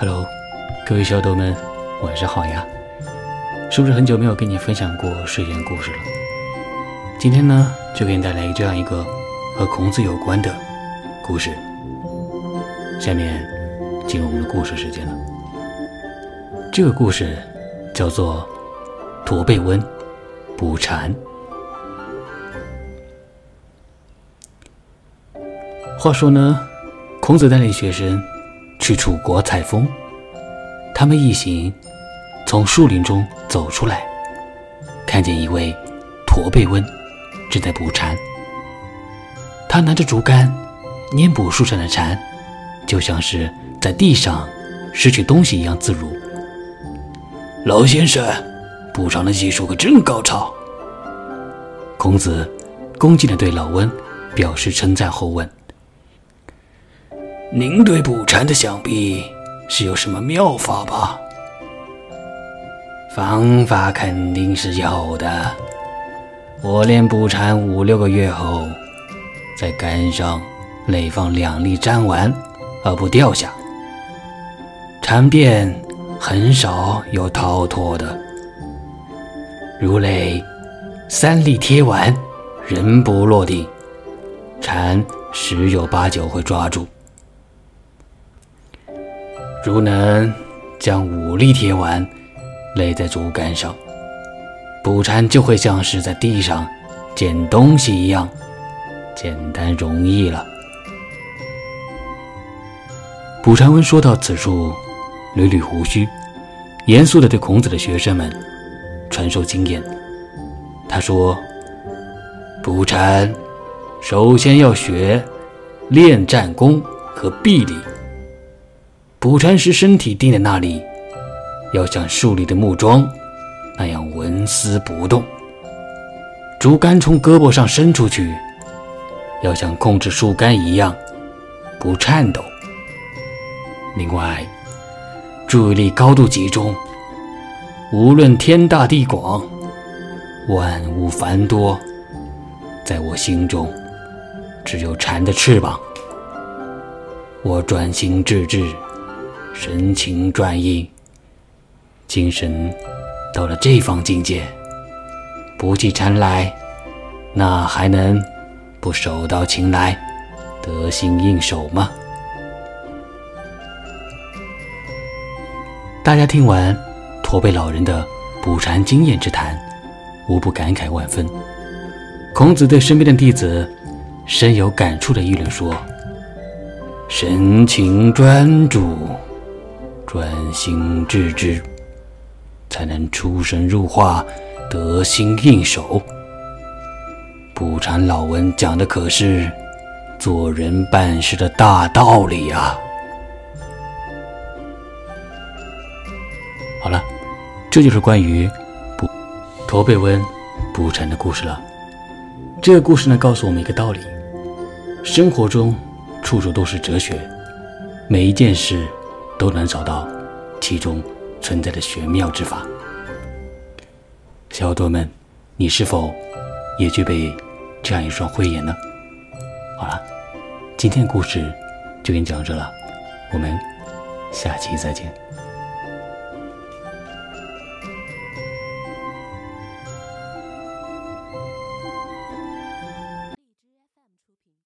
Hello，各位小豆们，晚上好呀！是不是很久没有跟你分享过睡前故事了？今天呢，就给你带来这样一个和孔子有关的故事。下面进入我们的故事时间了。这个故事叫做《驼背温补禅》。话说呢，孔子带领学生。去楚国采风，他们一行从树林中走出来，看见一位驼背翁正在捕蝉。他拿着竹竿粘捕树上的蝉，就像是在地上拾取东西一样自如。老先生，捕蝉的技术可真高超。孔子恭敬地对老翁表示称赞后问。您对捕蝉的想必是有什么妙法吧？方法肯定是有的。我练捕蝉五六个月后，在杆上垒放两粒粘丸，而不掉下，蝉便很少有逃脱的。如垒三粒贴丸，人不落地，蝉十有八九会抓住。如能将五粒铁丸垒在竹竿上，捕蝉就会像是在地上捡东西一样简单容易了。捕蝉翁说到此处，捋捋胡须，严肃地对孔子的学生们传授经验。他说：“捕蝉首先要学练战功和臂力。”捕蝉时，身体定在那里，要像树里的木桩那样纹丝不动；竹竿从胳膊上伸出去，要像控制树干一样不颤抖。另外，注意力高度集中，无论天大地广，万物繁多，在我心中只有蝉的翅膀。我专心致志。神情专一，精神到了这方境界，不计蝉来，那还能不手到擒来，得心应手吗？大家听完驼背老人的捕蝉经验之谈，无不感慨万分。孔子对身边的弟子深有感触的议论说：“神情专注。”专心致志，才能出神入化，得心应手。捕蝉老文讲的可是做人办事的大道理呀！好了，这就是关于不驼背温捕蝉的故事了。这个故事呢，告诉我们一个道理：生活中处处都是哲学，每一件事。都能找到其中存在的玄妙之法。小耳朵们，你是否也具备这样一双慧眼呢？好了，今天的故事就给你讲到这了，我们下期再见。